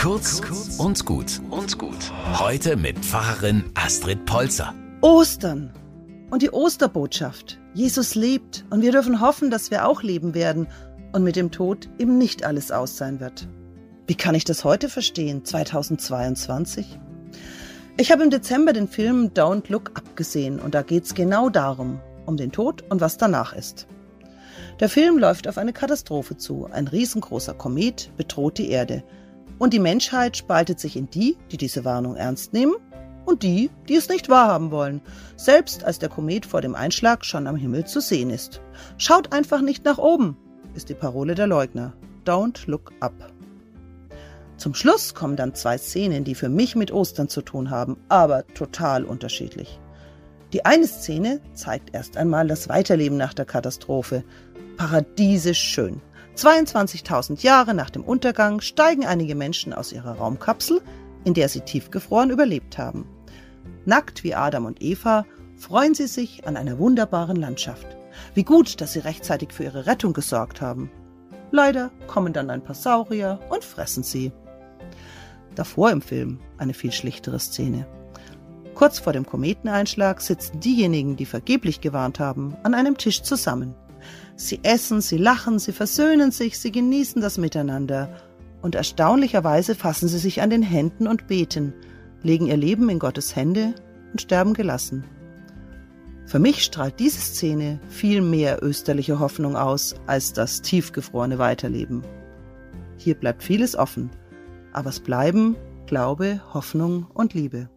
Kurz und gut und gut. Heute mit Pfarrerin Astrid Polzer. Ostern und die Osterbotschaft. Jesus lebt und wir dürfen hoffen, dass wir auch leben werden und mit dem Tod eben nicht alles aus sein wird. Wie kann ich das heute verstehen, 2022? Ich habe im Dezember den Film Don't Look Up gesehen und da geht's genau darum, um den Tod und was danach ist. Der Film läuft auf eine Katastrophe zu. Ein riesengroßer Komet bedroht die Erde. Und die Menschheit spaltet sich in die, die diese Warnung ernst nehmen, und die, die es nicht wahrhaben wollen, selbst als der Komet vor dem Einschlag schon am Himmel zu sehen ist. Schaut einfach nicht nach oben, ist die Parole der Leugner. Don't look up. Zum Schluss kommen dann zwei Szenen, die für mich mit Ostern zu tun haben, aber total unterschiedlich. Die eine Szene zeigt erst einmal das Weiterleben nach der Katastrophe. Paradiesisch schön. 22.000 Jahre nach dem Untergang steigen einige Menschen aus ihrer Raumkapsel, in der sie tiefgefroren überlebt haben. Nackt wie Adam und Eva freuen sie sich an einer wunderbaren Landschaft. Wie gut, dass sie rechtzeitig für ihre Rettung gesorgt haben. Leider kommen dann ein paar Saurier und fressen sie. Davor im Film eine viel schlichtere Szene. Kurz vor dem Kometeneinschlag sitzen diejenigen, die vergeblich gewarnt haben, an einem Tisch zusammen. Sie essen, sie lachen, sie versöhnen sich, sie genießen das Miteinander. Und erstaunlicherweise fassen sie sich an den Händen und beten, legen ihr Leben in Gottes Hände und sterben gelassen. Für mich strahlt diese Szene viel mehr österliche Hoffnung aus als das tiefgefrorene Weiterleben. Hier bleibt vieles offen, aber es bleiben Glaube, Hoffnung und Liebe.